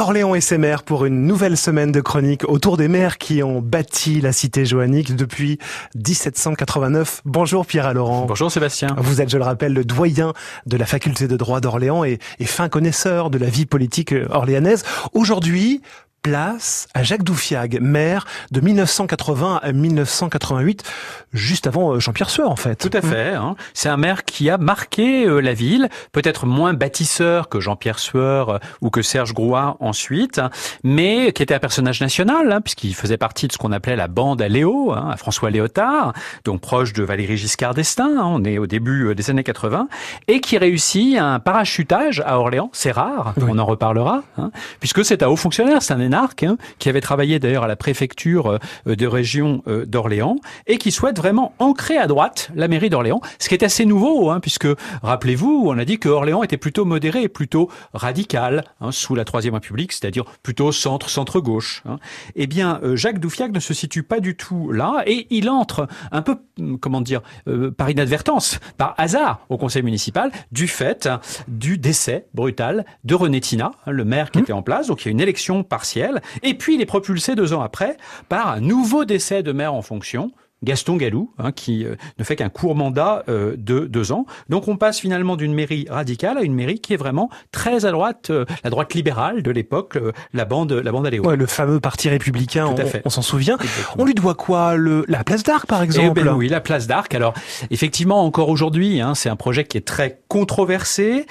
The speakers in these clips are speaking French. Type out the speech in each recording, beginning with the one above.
Orléans et ses maires pour une nouvelle semaine de chronique autour des maires qui ont bâti la cité joannique depuis 1789. Bonjour Pierre Laurent. Bonjour Sébastien. Vous êtes, je le rappelle, le doyen de la faculté de droit d'Orléans et, et fin connaisseur de la vie politique orléanaise. Aujourd'hui, place à Jacques Doufiag, maire de 1980 à 1988, juste avant euh, Jean-Pierre Sueur en fait. Tout à fait. Hein. C'est un maire qui a marqué euh, la ville, peut-être moins bâtisseur que Jean-Pierre Sueur euh, ou que Serge Grouin ensuite, mais qui était un personnage national, hein, puisqu'il faisait partie de ce qu'on appelait la bande à Léo, hein, à François Léotard, donc proche de Valérie Giscard d'Estaing, hein, on est au début des années 80, et qui réussit un parachutage à Orléans, c'est rare, on en reparlera, hein, puisque c'est un haut fonctionnaire, c'est un Hein, qui avait travaillé d'ailleurs à la préfecture euh, de région euh, d'Orléans, et qui souhaite vraiment ancrer à droite la mairie d'Orléans, ce qui est assez nouveau, hein, puisque, rappelez-vous, on a dit que Orléans était plutôt modéré, plutôt radical, hein, sous la Troisième République, c'est-à-dire plutôt centre-centre-gauche. Eh bien, euh, Jacques Doufiac ne se situe pas du tout là, et il entre un peu, hum, comment dire, par inadvertance, par hasard au conseil municipal, du fait du décès brutal de René Tina, le maire qui mmh. était en place, donc il y a une élection partielle et puis il est propulsé deux ans après par un nouveau décès de maire en fonction, Gaston Gallou, hein, qui euh, ne fait qu'un court mandat euh, de deux ans. Donc on passe finalement d'une mairie radicale à une mairie qui est vraiment très à droite, euh, la droite libérale de l'époque, la bande, la bande. Ouais, le fameux parti républicain, on, on s'en souvient. On lui doit quoi le, La place d'Arc, par exemple eh ben Oui, la place d'Arc. Alors effectivement, encore aujourd'hui, hein, c'est un projet qui est très controversé,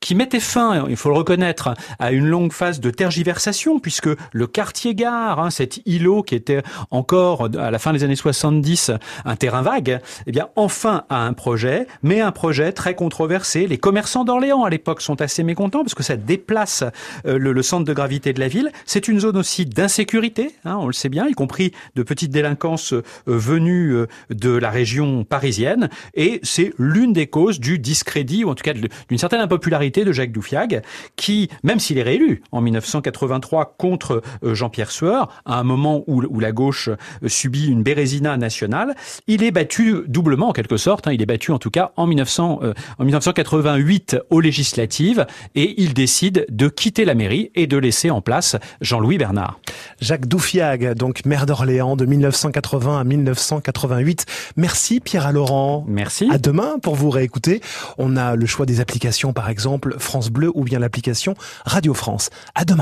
qui mettait fin, il faut le reconnaître, à une longue phase de tergiversation, puisque le quartier-gare, hein, cet îlot qui était encore à la fin des années 70 un terrain vague, eh bien enfin a un projet, mais un projet très controversé. Les commerçants d'Orléans à l'époque sont assez mécontents parce que ça déplace euh, le, centre de gravité de la ville. C'est une zone aussi d'insécurité, hein, on le sait bien, y compris de petites délinquances euh, venues euh, de la région parisienne, et c'est l'une des causes du discrédit ou en tout cas d'une certaine impopularité de Jacques Doufiag, qui, même s'il est réélu en 1983 contre Jean-Pierre Sueur, à un moment où, où la gauche subit une bérésie national. Il est battu doublement en quelque sorte. Hein. il est battu en tout cas en, 1900, euh, en 1988 aux législatives et il décide de quitter la mairie et de laisser en place Jean-Louis Bernard. Jacques Doufiag, donc maire d'Orléans de 1980 à 1988. Merci Pierre Laurent. Merci. À demain pour vous réécouter. On a le choix des applications par exemple France Bleu ou bien l'application Radio France. À demain.